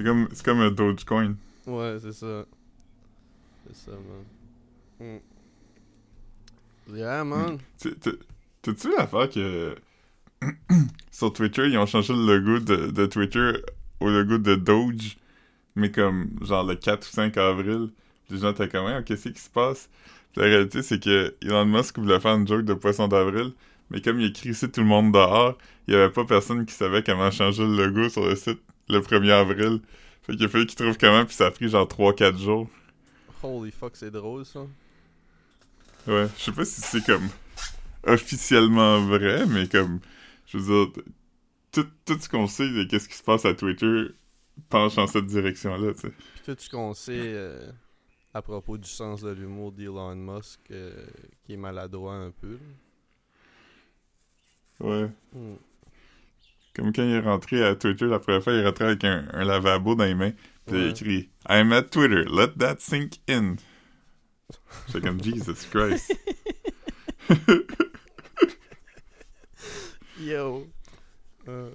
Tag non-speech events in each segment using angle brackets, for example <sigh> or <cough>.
C'est comme, c'est comme un Dogecoin. Ouais, c'est ça. C'est ça, man. Mm. Yeah, man. Tu- tu- T'as-tu l'affaire que <clears throat> sur Twitter, ils ont changé le logo de, de Twitter au logo de Doge, mais comme genre le 4 ou 5 avril. Les gens étaient comme, qu'est-ce qui se passe? Puis la réalité, c'est que Elon Musk voulait faire une joke de poisson d'avril, mais comme il a crissé tout le monde dehors, il y avait pas personne qui savait comment changer le logo sur le site le 1er avril. Fait qu'il a fallu qu'il trouve comment, puis ça a pris genre 3-4 jours. Holy fuck, c'est drôle, ça. Ouais, je sais pas si c'est comme officiellement vrai, mais comme, je veux dire, tout, tout ce qu'on sait de qu'est-ce qui se passe à Twitter penche en cette direction-là, tu sais. Tout ce qu'on sait euh, à propos du sens de l'humour d'Elon Musk, euh, qui est maladroit un peu. là. Ouais. Mm. Comme quand il est rentré à Twitter la première fois, il est rentré avec un, un lavabo dans les mains, puis il a écrit I'm at Twitter, let that sink in. J'étais comme <laughs> Jesus Christ. <laughs> Yo! Euh,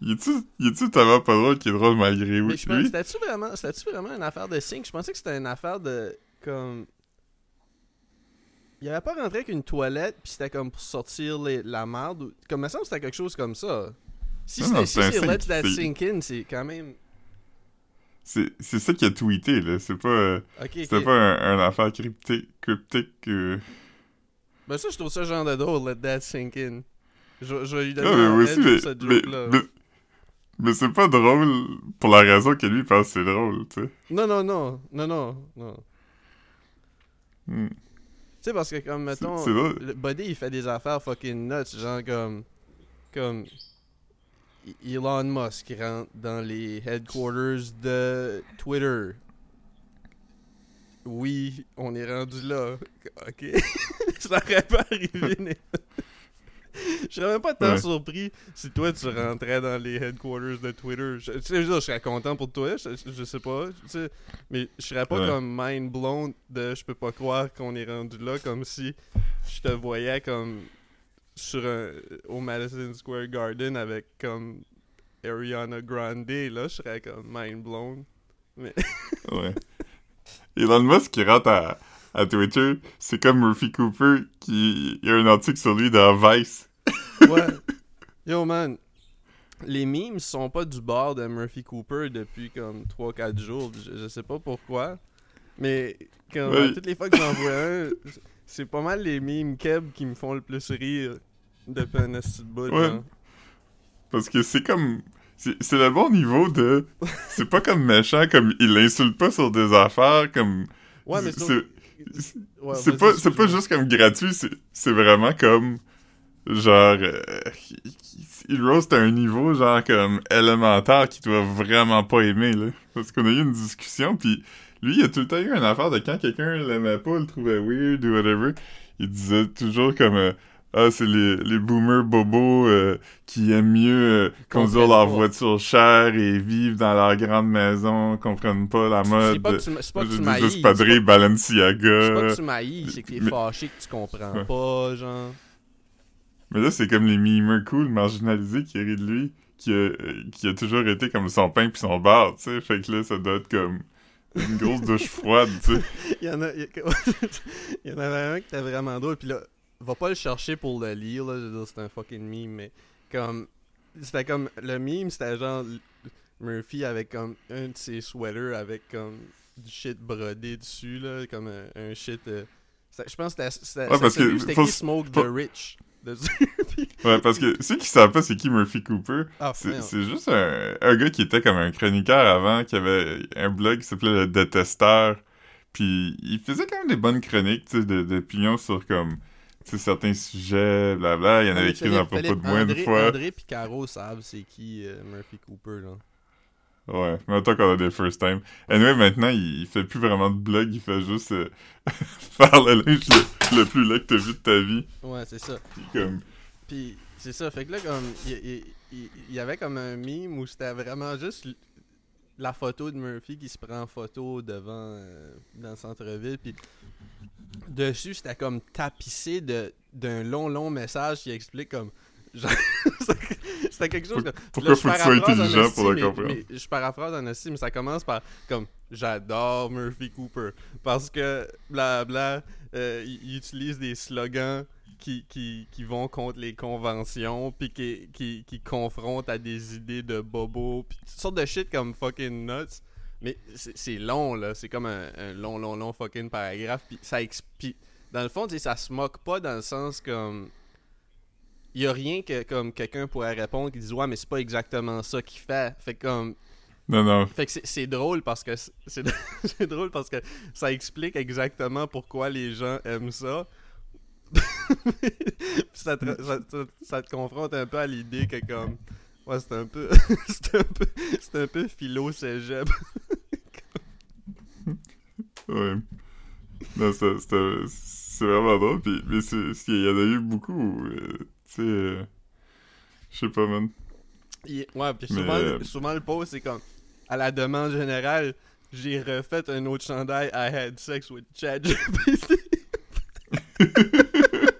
Il il est-tu tellement pas drôle qu'il est drôle malgré lui? c'était-tu vraiment, vraiment une affaire de sync? Je pensais que c'était une affaire de, comme... Il avait pas rentré avec une toilette, puis c'était comme pour sortir les, la merde. Comme, me semble que c'était quelque chose comme ça. Si si c'est sync, Let That Sink In, c'est quand même... C'est c'est ça qu'il a tweeté, là. C'est pas... euh, C'était pas un, un affaire cryptique, cryptique euh. Ben ça, je trouve ça genre de drôle, Let That Sink In. Je, je vais lui donner Ah, mais aussi, cette mais, joke-là. mais, mais c'est pas drôle pour la raison que lui pense que c'est drôle, tu sais. Non, non, non, non, non, non. Hmm. Tu sais, parce que comme, mettons, c'est drôle. le Buddy, il fait des affaires fucking nuts, genre comme... Comme... Elon Musk rentre dans les headquarters de Twitter. Oui, on est rendu là. Ok. <laughs> Ça aurait pas arrivé. Je serais même pas tant Ouais. surpris si toi tu rentrais dans les headquarters de Twitter. Je, tu sais, je serais content pour toi, je, je sais pas. tu sais, mais je serais pas Ouais. comme mind blown de je peux pas croire qu'on est rendu là comme si je te voyais comme sur un, au Madison Square Garden avec comme Ariana Grande là je serais comme mind blown mais <laughs> Ouais. Elon Musk qui rentre à, à Twitter, c'est comme Murphy Cooper qui... Il y a un article sur lui dans Vice. ouais yo man les memes sont pas du bord de Murphy Cooper depuis comme 3-4 jours je, je sais pas pourquoi mais comme Ouais. toutes les fois que j'en vois un c'est pas mal les memes Keb qui me font le plus rire depuis un de bout Ouais. Parce que c'est comme... C'est le bon niveau de... C'est pas comme méchant, comme il l'insulte pas sur des affaires, comme... ouais mais c'est- ouais, c'est pas, c'est pas juste comme gratuit, c'est, vraiment comme genre euh, il- il roast à un niveau genre comme élémentaire qu'il doit vraiment pas aimer là. Parce qu'on a eu une discussion puis lui il a tout le temps eu une affaire de quand quelqu'un l'aimait pas, le trouvait weird ou whatever, il disait toujours comme euh, ah c'est les, les boomers bobos euh, qui aiment mieux euh, conduire leur pas. voiture chère et vivre dans leur grande maison, comprennent pas la C'est mode. pas que tu, c'est pas que tu c'est pas- c'est pas que tu m'haïs, c'est que t'es mais- fâché que tu comprends Ouais. pas, genre. Mais là, c'est comme les memers cool marginalisés qui rient de lui, qui a, qui a toujours été comme son pain puis son bar, tu sais. Fait que là, ça doit être comme une grosse douche froide, tu sais. <laughs> Il y en a, il y, a- <laughs> il y en avait un qui était vraiment drôle, puis là, va pas le chercher pour le lire, là, je veux dire, c'est un fucking meme, mais comme, c'était comme, le meme, c'était genre Murphy avec comme un de ses sweaters avec comme du shit brodé dessus, là, comme un, un shit, euh, je pense que c'était, Ouais, parce c'était que qui Smoke the Rich. <laughs> Ouais, parce que ceux qui savent pas c'est qui Murphy Cooper, ah, c'est juste un, un gars qui était comme un chroniqueur avant, qui avait un blog qui s'appelait Le Détesteur. Puis il faisait quand même des bonnes chroniques, tu sais, de- d'opinion sur comme, certains sujets, blabla. Il y en avait écrit dans propos de moi une fois. André pis Caro savent c'est qui euh, Murphy Cooper, là. Ouais, mais autant qu'on a des first time. Anyway, maintenant, il, fait plus vraiment de blog, il fait juste euh, <laughs> faire le linge le, le plus laid que t'as vu de ta vie. Ouais, c'est ça. Puis comme, Puis c'est ça, fait que là, comme, il y avait comme un meme où c'était vraiment juste la photo de Murphy qui se prend en photo devant, euh, dans le centre-ville, puis dessus, c'était comme tapissé d'un long, long message qui explique comme, genre, <laughs> C'était quelque chose Pour- que. Pourquoi Là, faut que tu sois intelligent pour le comprendre? mais je paraphrase en esti, mais ça commence par comme j'adore Murphy Cooper parce que blabla, euh, il, il utilise des slogans qui, qui, qui vont contre les conventions puis qui, qui, qui confrontent à des idées de bobo puis toutes sortes de shit comme fucking nuts. Mais c'est long là, c'est comme un, un long long long fucking paragraphe puis ça explique. Dans le fond, ça se moque pas dans le sens comme il y a rien que comme quelqu'un pourrait répondre qui dit ouais mais c'est pas exactement ça qu'il fait fait que, comme Non, non. fait que c'est- drôle parce que <laughs> c'est- drôle parce que ça explique exactement pourquoi les gens aiment ça <laughs> ça, te, ça, ça- ça te confronte un peu à l'idée que comme ouais c'est un peu <laughs> c'est un peu c'est un peu philo cégep Ouais. Non, c'est vraiment drôle. Puis, mais il y en a eu beaucoup. euh, sais, euh, je sais pas, man. Il- ouais puis souvent, euh, souvent le post c'est comme à la demande générale j'ai refait un autre chandail I had sex with ChatGPT <laughs>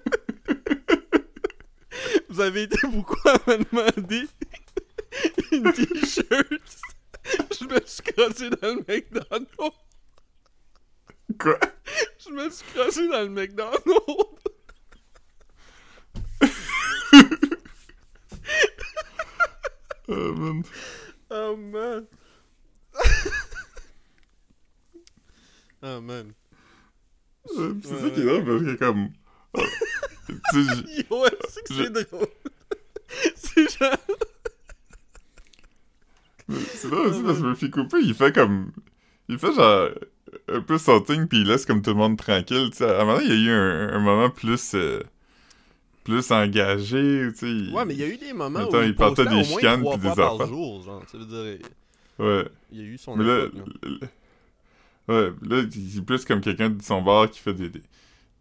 Vous avez été beaucoup à me demander une t-shirt. Je me suis crossé dans le McDonald's. Quoi? Je me suis crossé dans le McDonald's. Ah, man. Oh man. oh man. <laughs> Euh, C'est ça qui est drôle parce que, comme. ah, tu sais, j- Yo, est-ce que c'est drôle? <laughs> C'est genre. c'est drôle aussi parce que Murphy Cooper, il fait comme. Il fait genre. Un peu son thing, puis il laisse comme tout le monde tranquille. Tu sais, à un moment, il y a eu un, un moment plus. euh, plus engagé, tu sais. il- Ouais, mais il y a eu des moments Attends, où il partait des chicanes puis des fois par affaires. jour, genre. Ça veut dire, Ouais. il y a eu son Mais là, époque, ouais, là, il est plus comme quelqu'un de son bar qui fait des, des,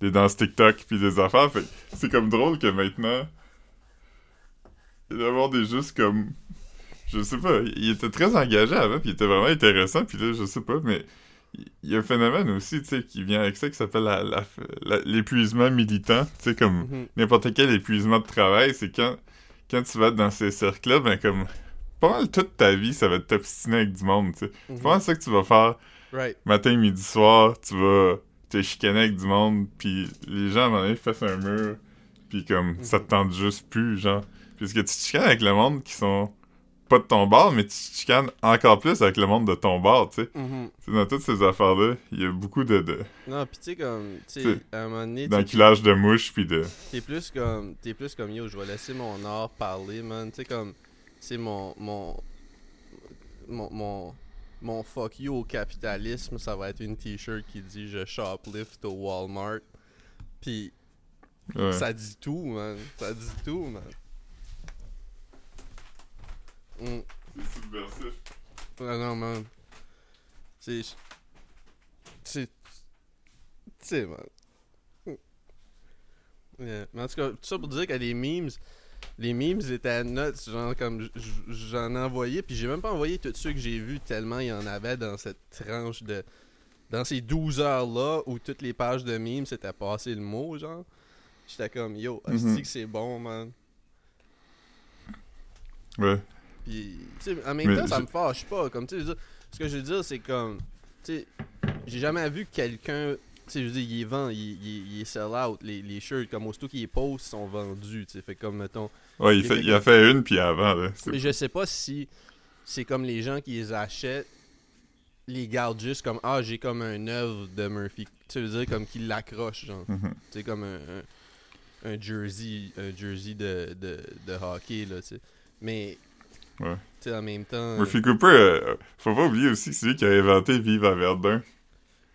des danses TikTok puis des affaires. Fait c'est comme drôle que maintenant, il doit avoir des juste comme, je sais pas, il était très engagé avant puis il était vraiment intéressant puis là, je sais pas, mais il y a un phénomène aussi, tu sais, qui vient avec ça qui s'appelle l'épuisement militant, tu sais, comme Mhm. n'importe quel épuisement de travail, c'est quand, quand tu vas dans ces cercles-là, ben comme, pas mal toute ta vie, ça va t'obstiner avec du monde, tu sais. Mhm. C'est pas mal ça que tu vas faire Right. matin, midi, soir, tu vas te chicaner avec du monde, puis les gens, à un moment donné, fassent un mur, puis comme, ça te tente juste plus, genre. Puisque tu te chicanes avec le monde qui sont pas de ton bord, mais tu te chicanes encore plus avec le monde de ton bord, tu sais. Mhm. Tu sais, Dans toutes ces affaires-là, il y a beaucoup de, de Non, pis tu sais, comme, tu sais, T'sais, à un moment donné, d'enculage de mouches, puis de... t'es plus comme, t'es plus comme, yo, je vais laisser mon art parler, man. Tu sais, comme, tu sais, mon, mon, mon, mon, mon fuck you au capitalisme, ça va être une t-shirt qui dit je shoplift au Walmart. Pis Ouais. ça dit tout, man. Ça dit tout, man. Mm. C'est subversif. Ah non, man. C'est. C'est. Tu sais, man. Yeah. Mais en tout cas, tout ça pour dire que les memes. Les memes étaient nuts, genre comme j'en ai envoyé, puis j'ai même pas envoyé tous ceux que j'ai vus tellement il y en avait dans cette tranche de. Dans ces 12 heures-là où toutes les pages de memes c'était passé le mot, genre. J'étais comme yo, Mhm. est-ce que c'est bon, man? Ouais. Puis, tu sais, en même temps, ça me fâche pas. Comme, tu ce que je veux dire, c'est comme, tu sais, j'ai jamais vu quelqu'un, tu sais, je veux dire, il est vend, il, il, sell out, les, les shirts, comme aussitôt qu'ils les postent, sont vendus, tu sais, fait comme, mettons, Ouais, il, fait, il a fait une, puis avant, là. mais je sais pas si c'est comme les gens qui les achètent, les gardent juste comme, ah, j'ai comme un œuvre de Murphy, tu veux dire, comme qu'ils l'accrochent, genre, Mhm. tu sais, comme un, un, un jersey, un jersey de, de, de hockey, là, tu sais, mais, Ouais. tu sais, en même temps... Murphy Cooper, euh, faut pas oublier aussi que c'est lui qui a inventé Vive à Verdun.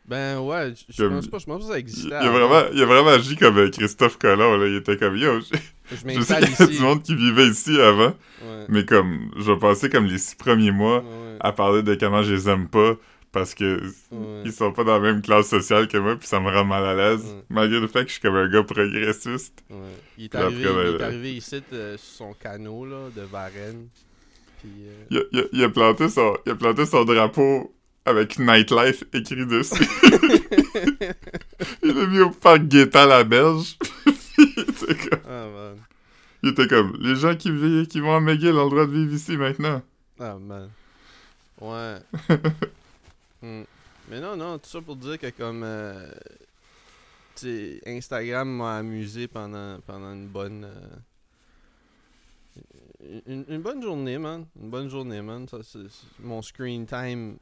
Ben ouais, je- Comme- pense pas, je pense pas que ça existait. il a vraiment, il a vraiment agi comme euh, Christophe Colomb, là. Il était comme, yo, je, Je je sais qu'il y a du monde qui vivait ici avant, Ouais, mais comme, je vais passer comme les six premiers mois ouais, à parler de comment je les aime pas, parce que ouais. ils sont pas dans la même classe sociale que moi, puis ça me rend mal à l'aise, malgré le fait que je suis comme un gars progressiste. Il est arrivé, après, ben, il est arrivé ici euh, sur son canot là, de Varennes. Puis, euh, Il a, il a- il a planté son, il a planté son drapeau avec Nightlife écrit dessus. <laughs> il l'a mis au parc Guetta la Berge. <laughs> C'est comme- Ah man. Il était comme, les gens qui, qui vont à McGill ont le droit de vivre ici maintenant. Ah, man. Ouais. <laughs> Hmm. Mais non, non, tout ça pour dire que comme... euh, Instagram m'a amusé pendant, pendant une bonne... euh, une, une bonne journée, man. Une bonne journée, man. Ça, mon screen time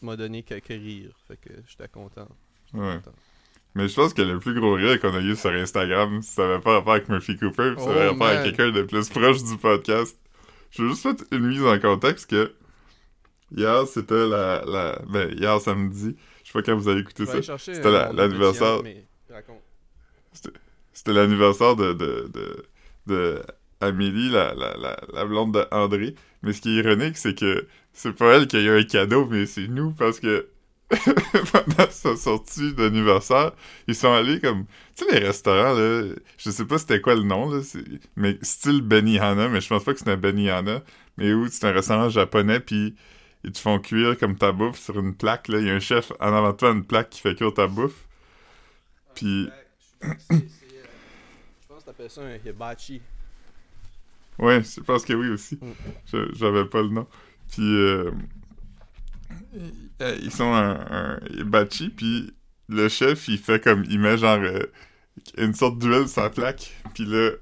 m'a donné quelques rires. Fait que j'étais content. J'étais Ouais. content. Mais je pense que le plus gros rire qu'on a eu sur Instagram, ça avait pas rapport avec Murphy Cooper, ça Oh, avait rapport man. avec quelqu'un de plus proche du podcast. Je veux juste faire une mise en contexte que hier, c'était la, la... Ben, hier samedi, je sais pas quand vous avez écouté Je vais ça, aller chercher C'était la- bon l'anniversaire. mais raconte. c'était l'anniversaire de, de, de, de Amélie, la, la, la, la blonde de André. Mais ce qui est ironique, c'est que c'est pas elle qui a eu un cadeau, mais c'est nous, parce que <laughs> pendant sa sortie d'anniversaire, ils sont allés comme... Tu sais, les restaurants, là, je sais pas c'était quoi le nom, là, c'est- mais style Benihana, mais je pense pas que c'était Benihana, mais où c'est un restaurant japonais, puis ils te font cuire comme ta bouffe sur une plaque, là. Il y a un chef en avant de toi, une plaque qui fait cuire ta bouffe. Puis- Je pense que t'appelles ça un hibachi. Ouais, je pense que oui aussi. Mm. Je- J'avais pas le nom. Puis, euh, ils sont un, un hibachi, puis le chef, il fait comme, il met genre euh, une sorte d'huile sur la plaque, puis là, euh,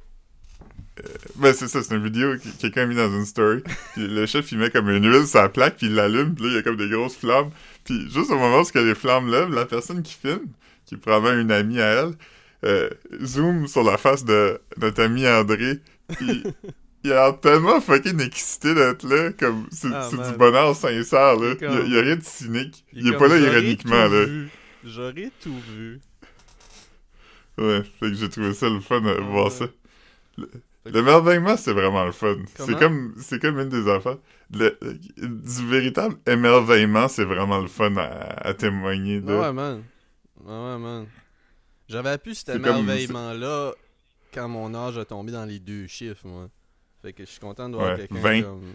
ben c'est ça, c'est une vidéo que quelqu'un a mis dans une story, <laughs> puis le chef, il met comme une huile sur la plaque, puis il l'allume, puis là, il y a comme des grosses flammes, puis juste au moment où les flammes lèvent, la personne qui filme, qui est probablement une amie à elle, euh, zoom sur la face de notre ami André, il a tellement fucking excité d'être là, comme c'est Ah, du bonheur sincère, là. Il est Il y a, il y a rien de cynique. Il, est comme, pas là ironiquement, là. J'aurais tout vu. Ouais, fait que j'ai trouvé ça le fun de Ah, voir ouais. ça. Le, l'émerveillement, c'est vraiment le fun. C'est comme, c'est comme une des affaires. Le- du véritable émerveillement, c'est vraiment le fun à, à témoigner de. Ah ouais, man. Ah ouais, man. J'avais pu cet émerveillement-là quand mon âge a tombé dans les deux chiffres, moi. Fait que je suis content de voir Ouais, quelqu'un 20. comme...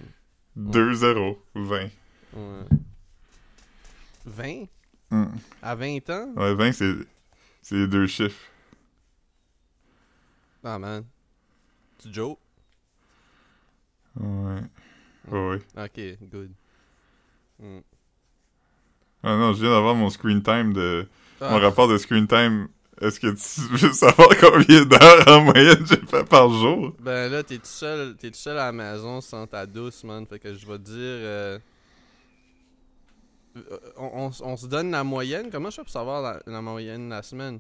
2-0, 20. Ouais. 20? Mm. À 20 ans? Ouais, 20, c'est, c'est les deux chiffres. Ah, man. Tu Joe? Ouais. Ouais, ouais. Ok, good. Mm. Ah non, je viens d'avoir mon screen time de. Ah, Mon rapport de screen time. Est-ce que tu veux savoir combien d'heures en moyenne j'ai fait par jour? Ben là, t'es tout seul, t'es tout seul à la maison sans ta douce, man. Fait que je vais te dire. euh, On, on s- on se donne la moyenne? Comment je fais pour savoir la, la moyenne de la semaine?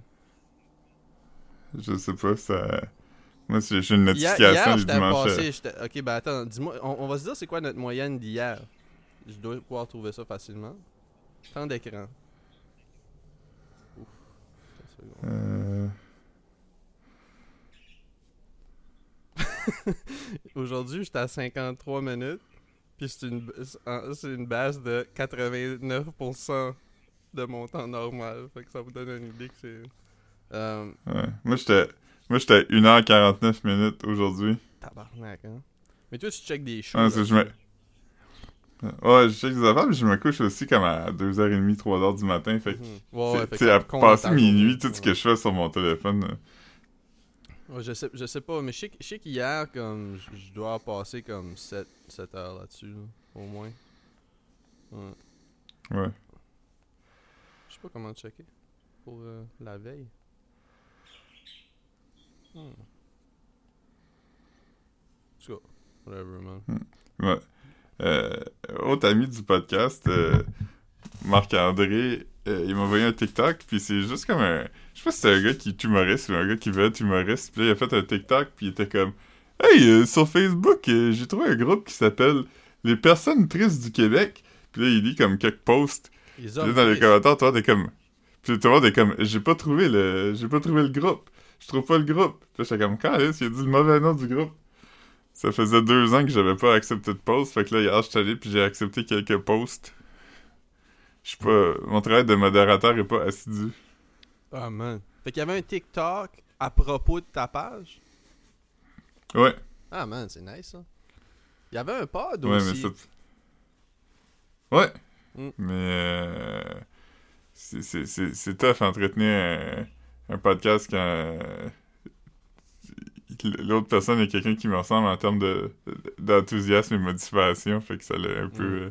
Je sais pas, ça. Moi, j'ai une notification hier dimanche. passé. Ok, ben attends, dis-moi. On, on va se dire c'est quoi notre moyenne d'hier? Je dois pouvoir trouver ça facilement. Temps d'écran. Ouf. Attends une seconde. Euh, <laughs> Aujourd'hui, j'étais à 53 minutes. Puis c'est une, c'est une base de 89% de mon temps normal. Fait que ça vous donne une idée que c'est. Euh, ouais. Moi, j'étais. Moi, j'étais à 1h49 minutes aujourd'hui. tabarnak, hein. Mais toi, tu check des choses. Je me- Ouais, je sais des affaires, mais je me couche aussi comme à 2h30, 3h du matin. Fait que. Ouais, c'est- ouais, fait tu que sais, ça à passer minuit, tout ce que je fais sur mon téléphone. euh, Ouais, je, sais, je sais pas, mais je sais, que- je sais qu'hier, comme, je je dois passer comme 7, 7 heures là-dessus, là, au moins. Ouais. Ouais. Je sais pas comment checker pour euh, la veille. Hmm. En tout cas, whatever, man. Ouais. Euh, autre ami du podcast, euh, Marc-André, euh, il m'a envoyé un TikTok, puis c'est juste comme un... Je sais pas si c'est un gars qui est humoriste ou un gars qui veut être humoriste, puis là, il a fait un TikTok, puis il était comme... Hey, sur Facebook, j'ai trouvé un groupe qui s'appelle Les personnes tristes du Québec. Puis là, il lit comme quelques posts. Puis là, dans les commentaires, toi, t'es comme... Puis tout le monde est comme... J'ai pas trouvé le... J'ai pas trouvé le groupe. Je trouve pas le groupe. Puis j'étais comme... Quand il a dit le mauvais nom du groupe. Ça faisait deux ans que j'avais pas accepté de post. Fait que là, hier, je suis allé puis j'ai accepté quelques posts. Je suis pas... Mon travail de modérateur est pas assidu. Ah, man. Fait qu'il y avait un TikTok à propos de ta page? Ouais. Ah, man, c'est nice, ça. Il y avait un pod Ouais, aussi. mais ça... Ouais. Mm. Mais... Euh... C'est tough entretenir un, un podcast quand... l'autre personne est quelqu'un qui me ressemble en termes de d'enthousiasme et motivation, fait que ça l'a un peu... Mm. euh,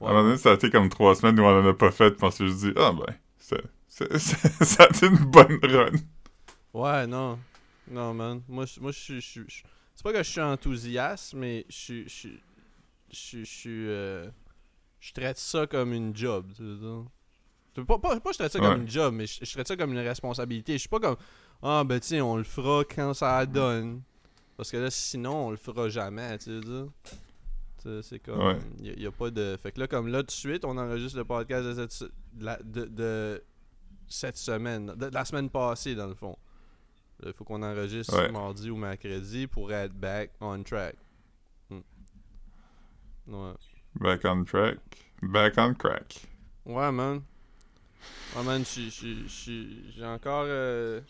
Ouais. À un moment donné, ça a été comme trois semaines où on en a pas fait, on s'est juste dit, ah ben, c'est- c'est- <laughs> c'est- ça a été une bonne run. Ouais, non. Non, man. Moi, je- moi je je je- C'est pas que je suis enthousiaste, mais je suis. Je. Je. Je euh, je traite ça comme une job, tu. C'est Pas, pas, pas je traite ça Ouais. comme une job, mais je, je traite ça comme une responsabilité. Je suis pas comme. Ah, ben, tu sais, on le fera quand ça donne. Parce que là, sinon, on le fera jamais, tu veux dire. C'est comme. Ouais. Il y, a pas de. Fait que là, comme là, tout de suite, on enregistre le podcast de cette, de la- de, de cette semaine. De, de la semaine passée, dans le fond. Il faut qu'on enregistre Ouais. mardi ou mercredi pour être back on track. Hmm. Ouais. Back on track. Back on crack. Ouais, man. Ouais, man, j'ai encore. euh,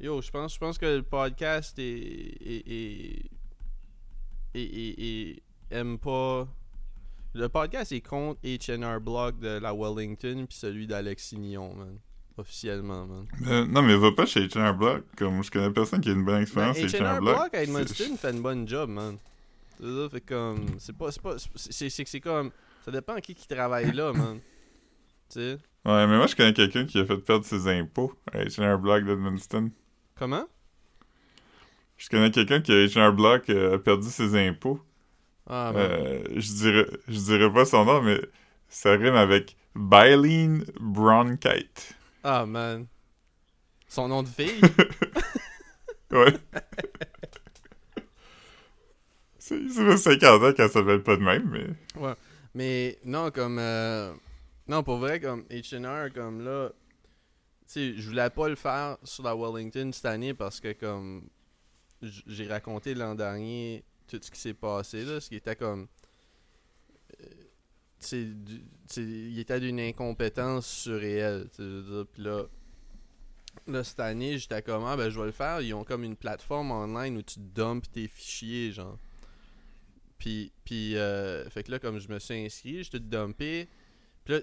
Yo, je pense, je pense que le podcast est. est, est, aime pas. Le podcast est contre HNR Block de la Wellington puis celui d'Alexis Nyon, man. Officiellement, man. Euh, non, mais va pas chez H&R Block. Comme je connais personne qui a une bonne Ben, expérience chez H&R H&R Block Block. à Edmundston fait une bonne job, man. C'est comme. C'est pas. C'est pas. C'est comme. Ça dépend qui qui travaille là, man. Tu sais? Ouais, mais moi, je connais quelqu'un qui a fait perdre ses impôts à H&R Block d'Edmundston. Comment? Je connais quelqu'un qui, H&R Block, euh, a perdu ses impôts. Ah, man. Euh, je dirais, je dirais pas son nom, mais ça rime avec Bylene Bronchite. Ah, man. Son nom de fille? <laughs> Ouais. C'est ça fait 50 ans qu'elle s'appelle pas de même, mais... Mais non, comme. euh, Non, pour vrai, comme HNR, comme là. Sais, je voulais pas le faire sur la Wellington cette année parce que, comme. J'ai raconté l'an dernier tout ce qui s'est passé, là. Ce qui était comme. euh, il était d'une incompétence surréelle. Puis là. Là, cette année, j'étais comme, ah, ben, je vais le faire. Ils ont comme une plateforme online où tu dumpes tes fichiers, genre. Puis, puis euh, fait que là, comme je me suis inscrit, je t'ai dumpé. Puis là,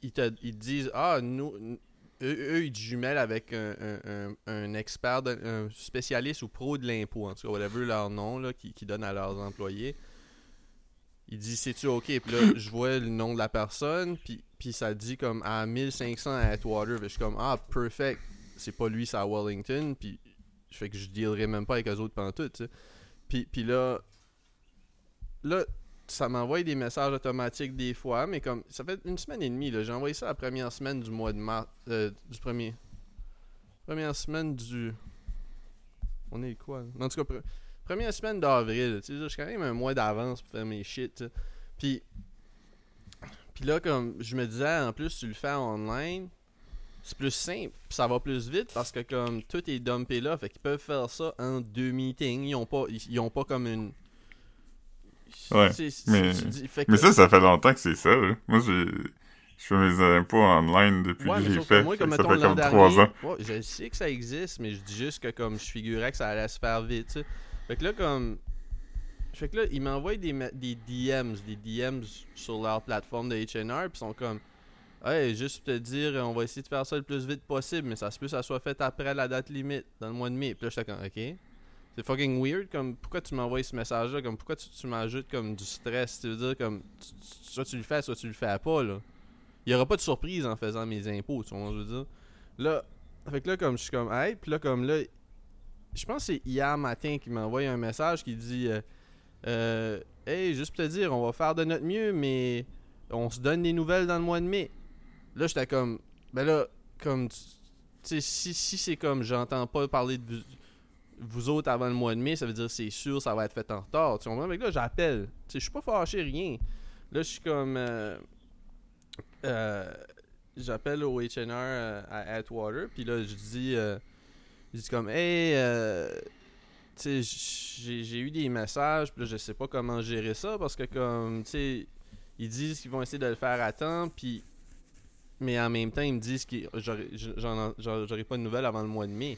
ils, te, ils te disent, ah, nous, eux, ils te jumellent avec un, un, expert, un spécialiste ou pro de l'impôt, en tout cas, whatever leur nom, là, qui, donnent à leurs employés. Il dit, c'est-tu OK? Puis là, je vois le nom de la personne, puis, puis ça dit comme à 1500 à Atwater. Je suis comme, ah, perfect. C'est pas lui, c'est à Wellington. Puis je fais que je dealerai même pas avec eux autres pendant tout. Puis, puis là, là, ça m'envoie des messages automatiques des fois, mais comme ça fait une semaine et demie, j'ai envoyé ça la première semaine du mois de mars, euh, du premier, première semaine du, on est quoi là? En tout cas, pre- première semaine d'avril, tu sais, j'ai quand même un mois d'avance pour faire mes shit, puis, puis là comme je me disais, en plus tu le fais online, c'est plus simple, puis ça va plus vite parce que comme tout est dumpé là, fait qu'ils peuvent faire ça en deux meetings, ils ont pas, ils, ils ont pas comme une Ouais, mais- que- ça, ça fait longtemps que c'est ça, là. Moi, j'ai... Je fais mes impôts online depuis Ouais, que j'ai fait. moi, comme ça fait comme dernier, trois ans. ouais, je sais que ça existe, mais je dis juste que comme je figurais que ça allait se faire vite. Fait que là, comme. Fait que là, ils m'envoient des, des DMs, des DMs sur leur plateforme de HNR, pis sont comme. Hey, juste te dire, on va essayer de faire ça le plus vite possible, mais ça se peut que ça soit fait après la date limite, dans le mois de mai. Puis là, j'étais comme, ok. C'est fucking weird, comme, pourquoi tu m'envoies ce message-là, comme, pourquoi tu, tu m'ajoutes comme du stress, tu veux dire, comme, soit tu le fais, soit tu le fais pas, là. Il y aura pas de surprise en faisant mes impôts, tu vois, je veux dire? Là, fait que là, comme, je suis comme, hey, puis là, comme là, je pense que c'est hier matin qu'il m'a envoyé un message qui dit, euh, euh, hey, juste pour te dire, on va faire de notre mieux, mais on se donne des nouvelles dans le mois de mai. Là, j'étais comme, ben là, comme, tu sais, si, si c'est comme, j'entends pas parler de vous, autres avant le mois de mai, ça veut dire c'est sûr, ça va être fait en retard. Tu comprends? Que là, j'appelle. Je suis pas fâché, rien. Là, je suis comme. euh, euh, J'appelle au HNR euh, à Atwater, puis là, je dis. euh, je dis comme, hey, tu sais, j'ai eu des messages, puis là, je sais pas comment gérer ça, parce que, comme, tu sais, ils disent qu'ils vont essayer de le faire à temps, puis. Mais en même temps, ils me disent que j'aurai pas de nouvelles avant le mois de mai.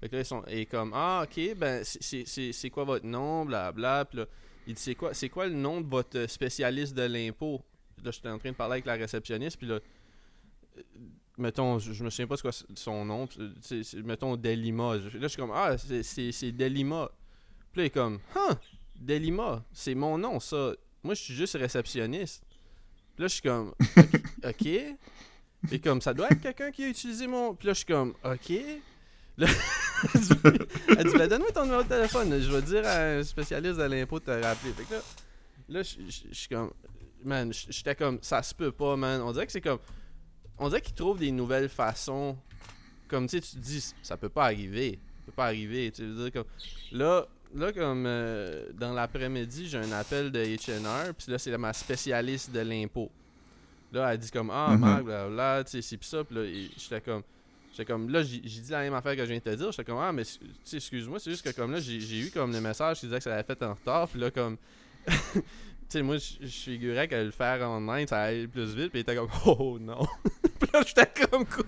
Fait que ils sont et comme Ah, ok, ben, c'est- quoi votre nom, blablabla. Puis là, il dit C'est quoi, c'est quoi le nom de votre spécialiste de l'impôt? Là, j'étais en train de parler avec la réceptionniste, puis là, euh, mettons, je, je me souviens pas quoi son nom, c'est- mettons Delima. Là, je suis comme, ah, c'est- Delima. Puis là, il est comme, huh, Delima, c'est mon nom, ça. Moi, je suis juste réceptionniste. Puis là, je suis comme, ok. Puis comme, ça doit être quelqu'un qui a utilisé mon. Puis là, je suis comme, ok. <laughs> elle dit, ben, donne-moi ton numéro de téléphone. Je vais dire à un spécialiste de l'impôt de te rappeler. Fait que là, là, je suis comme, man, j'étais comme, ça se peut pas, man. On dirait que c'est comme, on dirait qu'ils trouvent des nouvelles façons. Comme, tu sais, tu te dis, ça peut pas arriver. Ça peut pas arriver. Tu veux dire, comme, là, là comme, euh, dans l'après-midi, j'ai un appel de H&R, puis là, c'est ma spécialiste de l'impôt. Là, elle dit comme, ah, Mhm. Marc, blablabla, tu sais, c'est pis ça, puis là, j'étais comme, j'étais comme, là, j'ai dit la même affaire que je viens de te dire, j'étais comme, ah, mais, excuse-moi, c'est juste que, comme, là, j'ai eu, comme, le message qui disait que ça avait fait en retard, puis là, comme, <laughs> tu sais, moi, je figurais que le faire online, ça allait plus vite, puis il était comme, <laughs> oh non. <laughs> puis là, j'étais comme, quoi?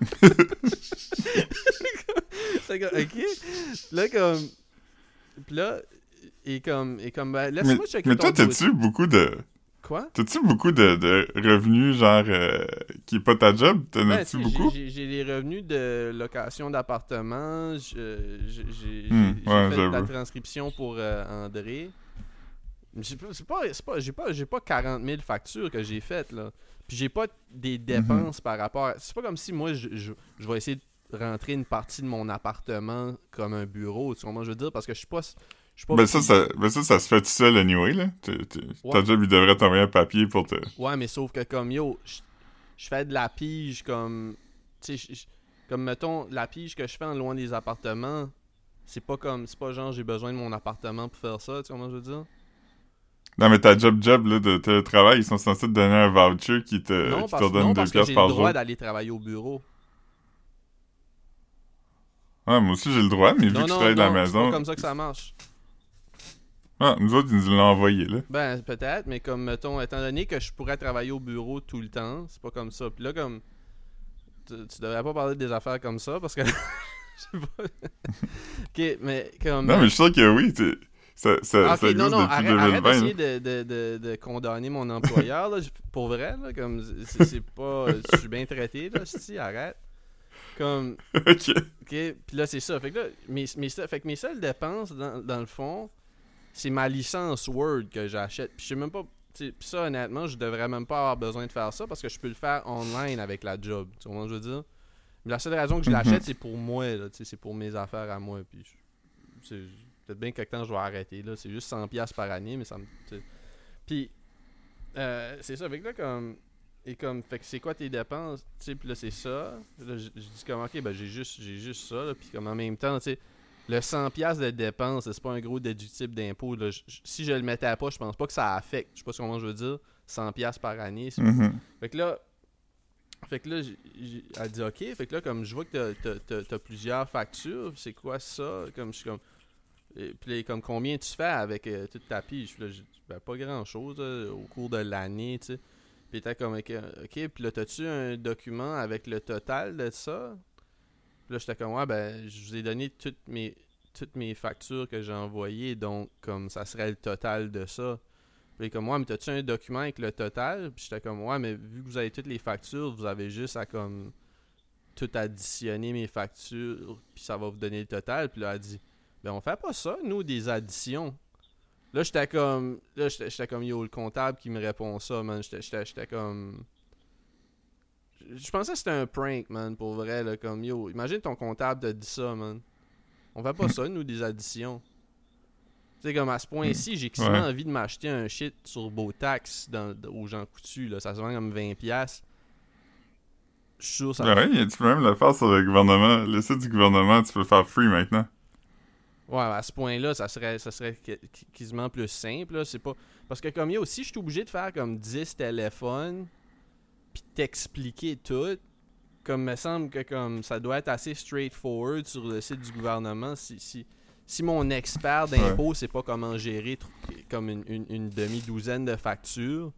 J'étais comme, ok. Là, comme, puis là, et comme, et comme, ben, laisse-moi checker mais toi, t'as-tu beaucoup de. Quoi? T'as-tu beaucoup de, de revenus, genre, euh, qui est pas ta job? T'en Ben, as-tu beaucoup? j'ai- les revenus de location d'appartement. je- J'ai Hmm, ouais, fait de la transcription pour euh, André. J'ai pas, c'est pas, c'est pas, j'ai pas, j'ai pas 40 000 factures que j'ai faites là. Puis j'ai pas des Mhm. dépenses par rapport. à- C'est pas comme si moi je, je, je vais essayer de rentrer une partie de mon appartement comme un bureau. Tu comprends ce que je veux dire? Parce que je suis pas, je suis pas. Ben ça, ça, ben ça, ça se fait tout seul anyway, là. T'es- t'es- Ouais. Ta job, il devrait t'envoyer un papier pour te... Ouais, mais sauf que comme yo, je fais de la pige comme. Tu sais, comme mettons, la pige que je fais en loin des appartements, c'est pas comme. C'est pas genre j'ai besoin de mon appartement pour faire ça, tu sais comment je veux dire? Non, mais ta job job, là, de télétravail, ils sont censés te donner un voucher qui te, non, qui parce, te donne non, deux parce que piastres j'ai par le jour. droit d'aller travailler au bureau. Ouais, moi aussi, j'ai le droit, mais vu que je travaille de la c'est maison... pas comme ça que ça marche. Ah, nous autres, ils nous l'ont envoyé, là. Ben, peut-être, mais comme, mettons, étant donné que je pourrais travailler au bureau tout le temps, c'est pas comme ça. Puis là, comme. Tu, tu devrais pas parler des affaires comme ça parce que. <laughs> Je sais pas. <laughs> ok, mais comme. Non, mais je suis sûr que oui, t'es- ça, ça, Ah, ça ok, non, non, arrête, 2020. arrête d'essayer de, de, de, de condamner mon employeur, là, pour vrai, là, comme, c'est c'est pas, je suis bien traité, là, si, arrête. Comme, <laughs> ok. ok, puis là, c'est ça, fait que là, mes, fait que mes seules dépenses, dans, dans le fond, c'est ma licence Word que j'achète, puis je sais même pas, puis ça, honnêtement, je devrais même pas avoir besoin de faire ça, parce que je peux le faire online avec la job, tu vois ce que je veux dire? Mais la seule raison que je Mhm. l'achète, c'est pour moi, c'est pour mes affaires à moi, puis peut-être bien quelque temps je vais arrêter là. C'est juste 100 pièces par année mais ça me puis euh, c'est ça. Avec là comme et comme fait que c'est quoi tes dépenses? Puis là c'est ça. Là je dis comme ok ben j'ai juste juste ça là, puis comme en même temps tu sais le 100 pièces de dépenses c'est pas un gros déductible d'impôt si je le mettais à pas je pense pas que ça affecte je sais pas comment je veux dire 100 pièces par année Mhm. fait que là, fait que là, elle dit OK. Fait que là, comme je vois que t'as- t'as- t'as t'as plusieurs factures, c'est quoi ça? Comme je suis comme. Et puis comme combien tu fais avec euh, toute ta pige? Puis là, ben, pas grand chose au cours de l'année, tu sais. Puis t'es comme OK, OK, puis là, t'as-tu un document avec le total de ça? Puis là, j'étais comme ouais, ben, je vous ai donné toutes mes toutes mes factures que j'ai envoyées, donc comme ça serait le total de ça. Puis comme, ouais, mais t'as-tu un document avec le total? Puis j'étais comme, ouais, mais vu que vous avez toutes les factures, vous avez juste à comme tout additionner mes factures, puis ça va vous donner le total. Puis là, elle dit, ben on fait pas ça, nous, des additions. Là, j'étais comme, là, j'étais comme, yo, le comptable qui me répond ça, man. J'étais comme... Je- pensais que c'était un prank, man, pour vrai, là, comme, yo, imagine ton comptable te dit ça, man. On fait pas ça, nous, des additions. Tu sais, comme à ce point-ci, j'ai quasiment Ouais. envie de m'acheter un shit sur Beautax dans, aux gens coutus, là. Ça se vend comme 20$. Je suis sûr ça. Ouais, tu peux même le faire sur le gouvernement. Le site du gouvernement, tu peux le faire free maintenant. Ouais, à ce point-là, ça serait, ça serait quasiment plus simple. là. C'est pas... Parce que comme il y a aussi, je suis obligé de faire comme 10 téléphones, puis t'expliquer tout. Comme me semble que comme ça doit être assez straightforward sur le site du gouvernement. Si, si, si mon expert d'impôt sait pas comment gérer comme une, une- une demi-douzaine de factures,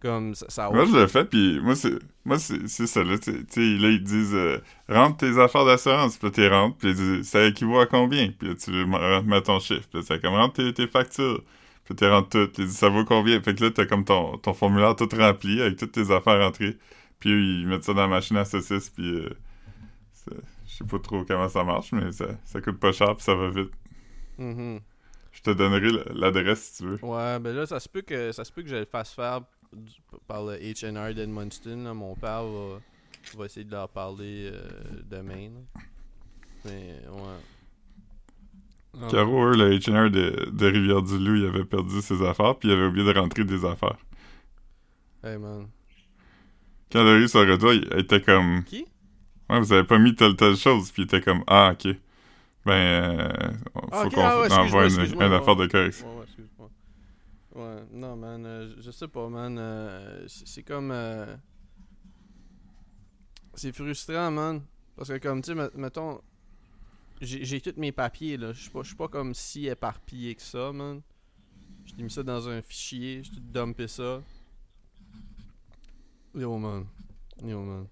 comme ça, ça Moi, je l'ai fait, puis moi, c'est moi c'est c'est ça, là. Tu sais, tu sais, là, ils disent euh, rentre tes affaires d'assurance, puis t'es rentres, puis ça équivaut à combien? Puis là, tu mets ton chiffre, puis c'est comme rentre tes, tes factures, puis t'es ils disent ça vaut combien? Fait que là, t'as comme ton, ton formulaire tout rempli avec toutes tes affaires rentrées. Puis eux, ils mettent ça dans la machine à saucisses, puis euh, je sais pas trop comment ça marche, mais ça, ça coûte pas cher, puis ça va vite. Mhm. Je te donnerai l'adresse si tu veux. Ouais, ben là, ça se peut que ça se peut que je le fasse faire par le H&R d'Edmundston. Mon père va, va essayer de leur parler euh, demain. là. Mais, ouais. Caro, eux, le H&R de, de Rivière-du-Loup, il avait perdu ses affaires, puis il avait oublié de rentrer des affaires. Hey, man. Quand elle a eu son retour, il était comme... Qui? Ouais, vous avez pas mis telle telle chose, puis il était comme... Ah, ok. Ben, euh, faut Ah, ok, qu'on ah ouais, envoie une, affaire de correction. Ouais, ouais, non, man, euh, je- sais pas, man. euh, c'est comme. euh, c'est frustrant, man. Parce que, comme, tu sais, met- mettons. J'ai tous mes papiers, là. Je suis pas, pas comme si éparpillé que ça, man. J'ai mis ça dans un fichier, j'ai tout dumpé ça. Yo, man. Yo, man.